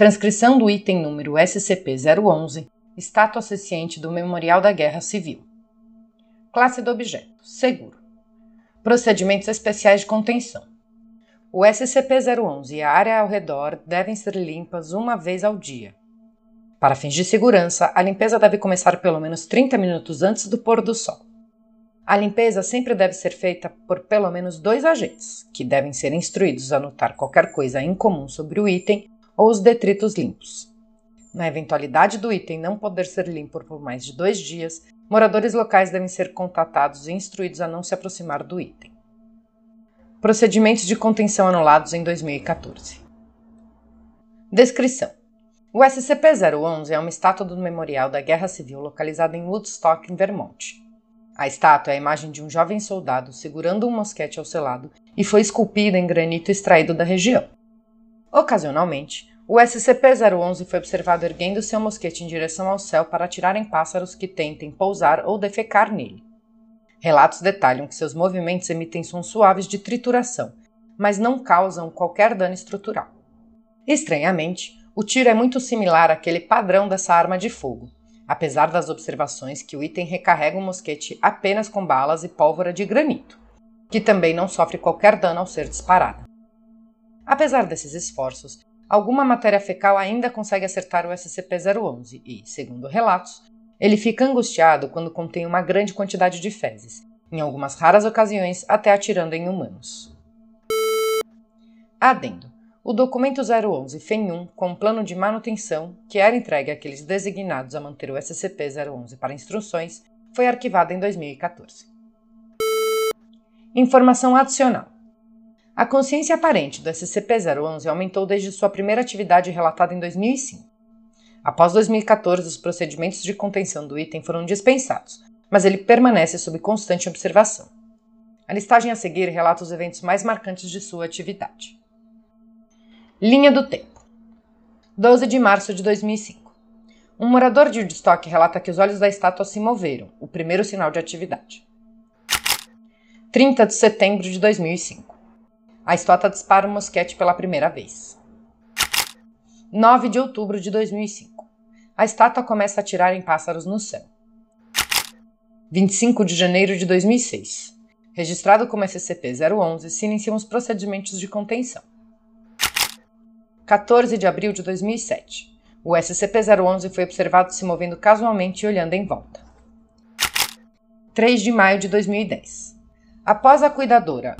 Transcrição do item número SCP-011, Estátua Acesciente do Memorial da Guerra Civil. Classe do objeto: Seguro. Procedimentos especiais de contenção. O SCP-011 e a área ao redor devem ser limpas uma vez ao dia. Para fins de segurança, a limpeza deve começar pelo menos 30 minutos antes do pôr do sol. A limpeza sempre deve ser feita por pelo menos dois agentes, que devem ser instruídos a notar qualquer coisa incomum sobre o item ou os detritos limpos. Na eventualidade do item não poder ser limpo por mais de dois dias, moradores locais devem ser contatados e instruídos a não se aproximar do item. Procedimentos de contenção anulados em 2014. Descrição: O SCP-011 é uma estátua do Memorial da Guerra Civil localizada em Woodstock, em Vermont. A estátua é a imagem de um jovem soldado segurando um mosquete ao seu lado e foi esculpida em granito extraído da região. Ocasionalmente, o SCP-011 foi observado erguendo seu mosquete em direção ao céu para atirar em pássaros que tentem pousar ou defecar nele. Relatos detalham que seus movimentos emitem sons suaves de trituração, mas não causam qualquer dano estrutural. Estranhamente, o tiro é muito similar àquele padrão dessa arma de fogo, apesar das observações que o item recarrega o mosquete apenas com balas e pólvora de granito, que também não sofre qualquer dano ao ser disparada. Apesar desses esforços, alguma matéria fecal ainda consegue acertar o SCP-011 e, segundo relatos, ele fica angustiado quando contém uma grande quantidade de fezes, em algumas raras ocasiões até atirando em humanos. Adendo. O documento 011 FEM1 com plano de manutenção, que era entregue àqueles designados a manter o SCP-011 para instruções, foi arquivado em 2014. Informação adicional. A consciência aparente do SCP-011 aumentou desde sua primeira atividade relatada em 2005. Após 2014, os procedimentos de contenção do item foram dispensados, mas ele permanece sob constante observação. A listagem a seguir relata os eventos mais marcantes de sua atividade. Linha do tempo. 12 de março de 2005. Um morador de Woodstock relata que os olhos da estátua se moveram, o primeiro sinal de atividade. 30 de setembro de 2005. A estátua dispara o mosquete pela primeira vez. 9 de outubro de 2005. A estátua começa a atirar em pássaros no céu. 25 de janeiro de 2006. Registrado como SCP-011, se iniciam os procedimentos de contenção. 14 de abril de 2007. O SCP-011 foi observado se movendo casualmente e olhando em volta. 3 de maio de 2010. Após a cuidadora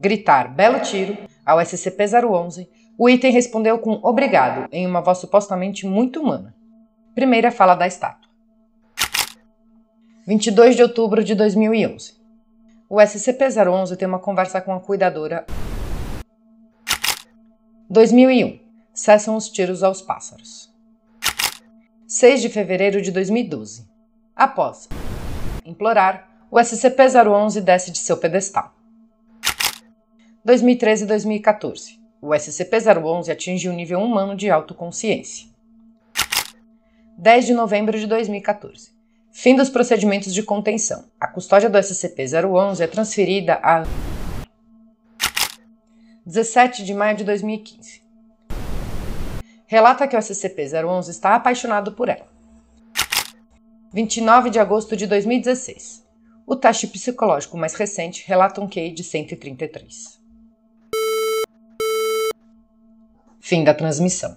gritar belo tiro ao SCP-011, o item respondeu com obrigado em uma voz supostamente muito humana. Primeira fala da estátua. 22 de outubro de 2011. O SCP-011 tem uma conversa com a cuidadora. 2001. Cessam os tiros aos pássaros. 6 de fevereiro de 2012. Após implorar, o SCP-011 desce de seu pedestal. 2013 e 2014. O SCP-011 atinge o nível humano de autoconsciência. 10 de novembro de 2014. Fim dos procedimentos de contenção. A custódia do SCP-011 é transferida a 17 de maio de 2015. Relata que o SCP-011 está apaixonado por ela. 29 de agosto de 2016. O teste psicológico mais recente relata um QI de 133. Fim da transmissão.